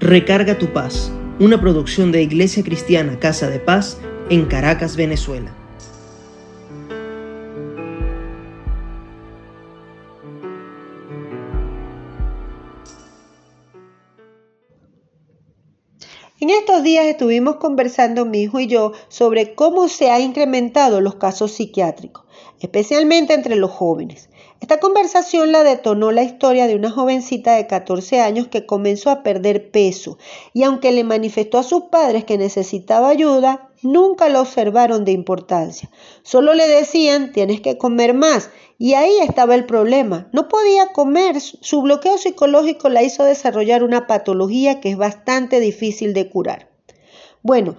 Recarga tu paz, una producción de Iglesia Cristiana Casa de Paz en Caracas, Venezuela. Días estuvimos conversando mi hijo y yo sobre cómo se han incrementado los casos psiquiátricos, especialmente entre los jóvenes. Esta conversación la detonó la historia de una jovencita de 14 años que comenzó a perder peso y aunque le manifestó a sus padres que necesitaba ayuda, nunca la observaron de importancia. Solo le decían tienes que comer más y ahí estaba el problema. No podía comer. Su bloqueo psicológico la hizo desarrollar una patología que es bastante difícil de curar. Bueno,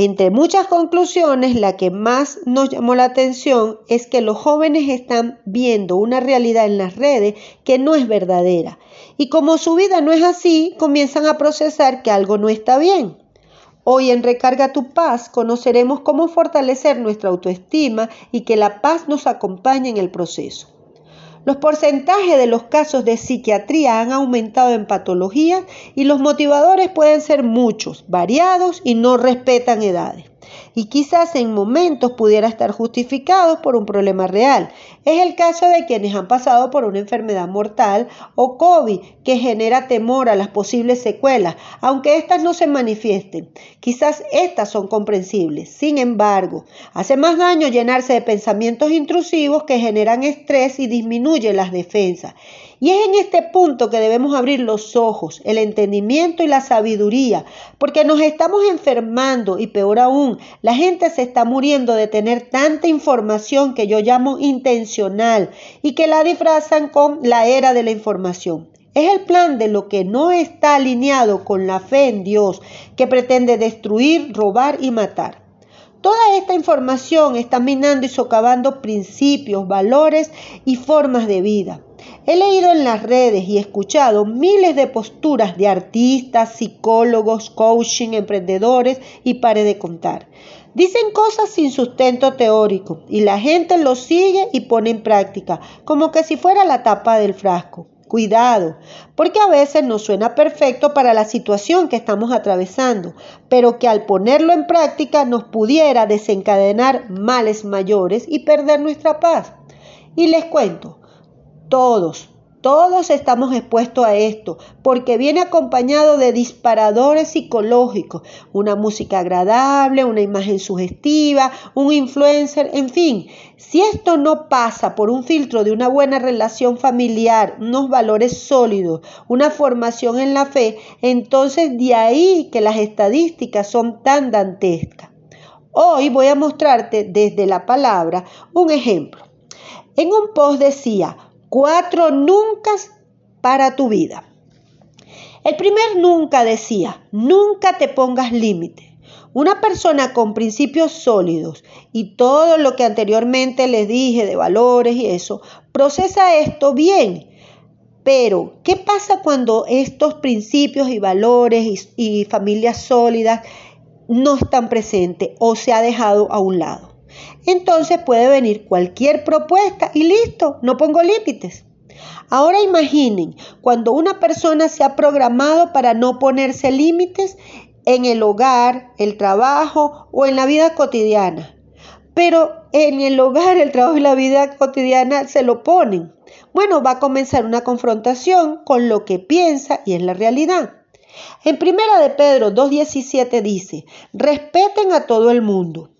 entre muchas conclusiones, la que más nos llamó la atención es que los jóvenes están viendo una realidad en las redes que no es verdadera. Y como su vida no es así, comienzan a procesar que algo no está bien. Hoy en Recarga tu paz conoceremos cómo fortalecer nuestra autoestima y que la paz nos acompañe en el proceso. Los porcentajes de los casos de psiquiatría han aumentado en patologías y los motivadores pueden ser muchos, variados y no respetan edades y quizás en momentos pudiera estar justificado por un problema real. Es el caso de quienes han pasado por una enfermedad mortal o COVID que genera temor a las posibles secuelas, aunque éstas no se manifiesten. Quizás estas son comprensibles. Sin embargo, hace más daño llenarse de pensamientos intrusivos que generan estrés y disminuyen las defensas. Y es en este punto que debemos abrir los ojos, el entendimiento y la sabiduría, porque nos estamos enfermando y peor aún, la gente se está muriendo de tener tanta información que yo llamo intencional y que la disfrazan con la era de la información. Es el plan de lo que no está alineado con la fe en Dios, que pretende destruir, robar y matar. Toda esta información está minando y socavando principios, valores y formas de vida. He leído en las redes y escuchado miles de posturas de artistas, psicólogos, coaching, emprendedores y pare de contar. Dicen cosas sin sustento teórico y la gente lo sigue y pone en práctica, como que si fuera la tapa del frasco. Cuidado, porque a veces nos suena perfecto para la situación que estamos atravesando, pero que al ponerlo en práctica nos pudiera desencadenar males mayores y perder nuestra paz. Y les cuento, todos, todos estamos expuestos a esto, porque viene acompañado de disparadores psicológicos, una música agradable, una imagen sugestiva, un influencer, en fin. Si esto no pasa por un filtro de una buena relación familiar, unos valores sólidos, una formación en la fe, entonces de ahí que las estadísticas son tan dantescas. Hoy voy a mostrarte desde la palabra un ejemplo. En un post decía, Cuatro nunca para tu vida. El primer nunca decía, nunca te pongas límite. Una persona con principios sólidos y todo lo que anteriormente les dije de valores y eso, procesa esto bien. Pero, ¿qué pasa cuando estos principios y valores y, familias sólidas no están presentes o se ha dejado a un lado? Entonces puede venir cualquier propuesta y listo, no pongo límites. Ahora imaginen cuando una persona se ha programado para no ponerse límites en el hogar, el trabajo o en la vida cotidiana. Pero en el hogar, el trabajo y la vida cotidiana se lo ponen. Bueno, va a comenzar una confrontación con lo que piensa y es la realidad. En primera de Pedro 2.17 dice, respeten a todo el mundo,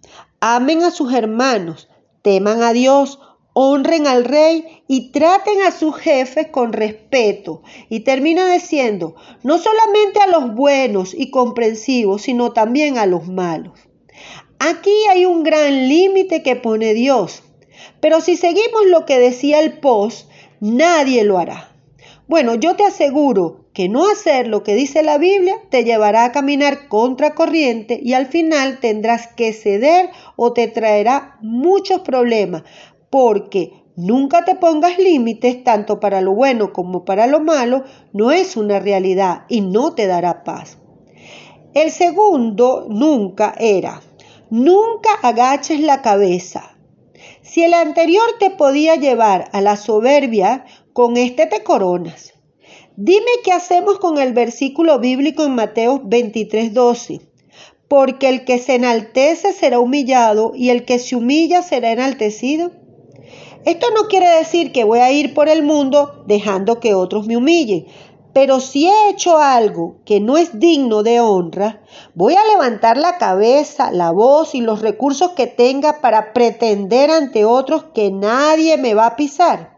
amen a sus hermanos, teman a Dios, honren al rey y traten a sus jefes con respeto. Y termina diciendo, no solamente a los buenos y comprensivos, sino también a los malos. Aquí hay un gran límite que pone Dios. Pero si seguimos lo que decía el post, nadie lo hará. Bueno, yo te aseguro que no hacer lo que dice la Biblia te llevará a caminar contra corriente y al final tendrás que ceder o te traerá muchos problemas porque nunca te pongas límites tanto para lo bueno como para lo malo no es una realidad y no te dará paz. El segundo nunca era, nunca agaches la cabeza. Si el anterior te podía llevar a la soberbia, con este te coronas. Dime qué hacemos con el versículo bíblico en Mateo 23, 12. Porque el que se enaltece será humillado y el que se humilla será enaltecido. Esto no quiere decir que voy a ir por el mundo dejando que otros me humillen, pero si he hecho algo que no es digno de honra, voy a levantar la cabeza, la voz y los recursos que tenga para pretender ante otros que nadie me va a pisar.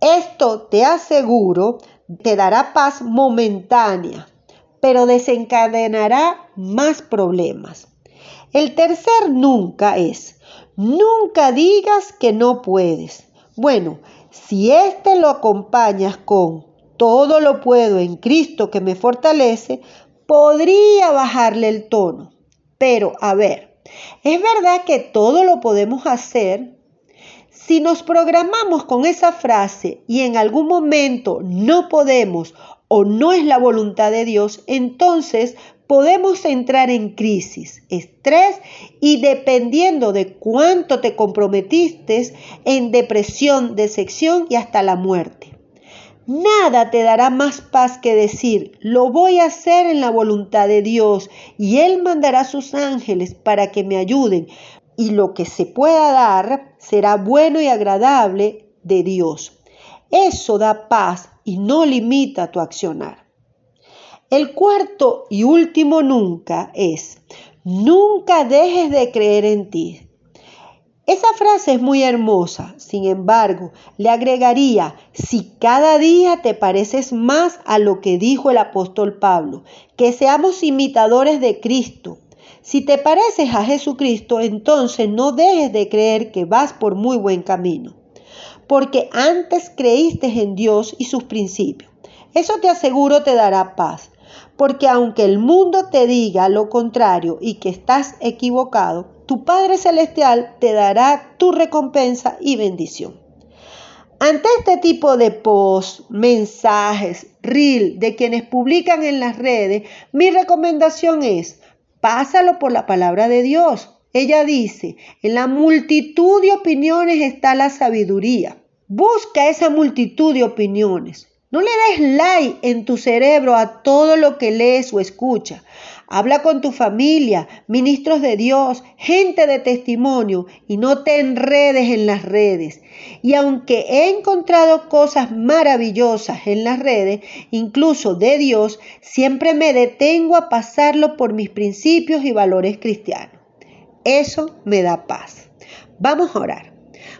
Esto te aseguro te dará paz momentánea, pero desencadenará más problemas. El tercer nunca es, nunca digas que no puedes. Bueno, si este lo acompañas con todo lo puedo en Cristo que me fortalece, podría bajarle el tono. Pero, a ver, ¿es verdad que todo lo podemos hacer? Si nos programamos con esa frase y en algún momento no podemos o no es la voluntad de Dios, entonces podemos entrar en crisis, estrés y dependiendo de cuánto te comprometiste, en depresión, decepción y hasta la muerte. Nada te dará más paz que decir, lo voy a hacer en la voluntad de Dios y Él mandará sus ángeles para que me ayuden y lo que se pueda dar será bueno y agradable de Dios. Eso da paz y no limita tu accionar. El cuarto y último nunca es, nunca dejes de creer en ti. Esa frase es muy hermosa, sin embargo, le agregaría, si cada día te pareces más a lo que dijo el apóstol Pablo, que seamos imitadores de Cristo. Si te pareces a Jesucristo, entonces no dejes de creer que vas por muy buen camino, porque antes creíste en Dios y sus principios. Eso te aseguro te dará paz, porque aunque el mundo te diga lo contrario y que estás equivocado, tu Padre Celestial te dará tu recompensa y bendición. Ante este tipo de posts, mensajes, reel de quienes publican en las redes, mi recomendación es, pásalo por la palabra de Dios. Ella dice, en la multitud de opiniones está la sabiduría. Busca esa multitud de opiniones. No le des like en tu cerebro a todo lo que lees o escuchas. Habla con tu familia, ministros de Dios, gente de testimonio y no te enredes en las redes. Y aunque he encontrado cosas maravillosas en las redes, incluso de Dios, siempre me detengo a pasarlo por mis principios y valores cristianos. Eso me da paz. Vamos a orar.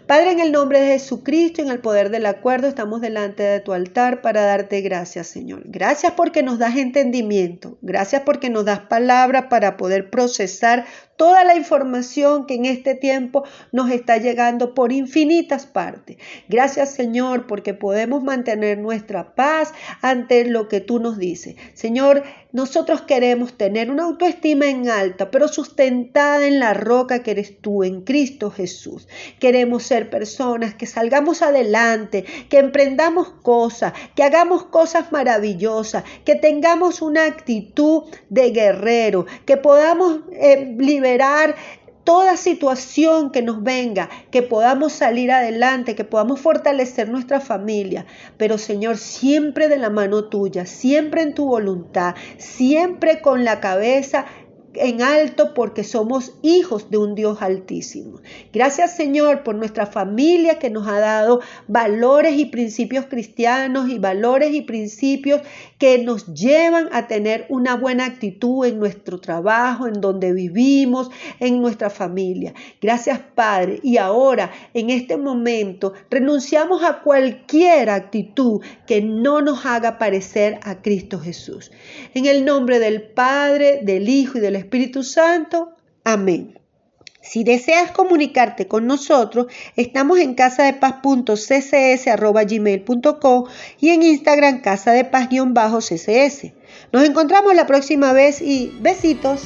Padre, en el nombre de Jesucristo, en el poder del acuerdo, estamos delante de tu altar para darte gracias, Señor. Gracias porque nos das entendimiento. Gracias porque nos das palabra para poder procesar toda la información que en este tiempo nos está llegando por infinitas partes. Gracias Señor porque podemos mantener nuestra paz ante lo que tú nos dices. Señor, nosotros queremos tener una autoestima en alta, pero sustentada en la roca que eres tú, en Cristo Jesús. Queremos personas que salgamos adelante, que emprendamos cosas, que hagamos cosas maravillosas, que tengamos una actitud de guerrero, que podamos eh, liberar toda situación que nos venga, que podamos salir adelante, que podamos fortalecer nuestra familia. Pero Señor, siempre de la mano tuya, siempre en tu voluntad, siempre con la cabeza en alto porque somos hijos de un Dios altísimo. Gracias Señor por nuestra familia que nos ha dado valores y principios cristianos y valores y principios que nos llevan a tener una buena actitud en nuestro trabajo, en donde vivimos, en nuestra familia. Gracias Padre. Y ahora, en este momento, renunciamos a cualquier actitud que no nos haga parecer a Cristo Jesús. En el nombre del Padre, del Hijo y del Espíritu Santo. Amén. Si deseas comunicarte con nosotros, estamos en casadepaz.ccs.gmail.com y en Instagram casadepaz-ccs. Nos encontramos la próxima vez y besitos.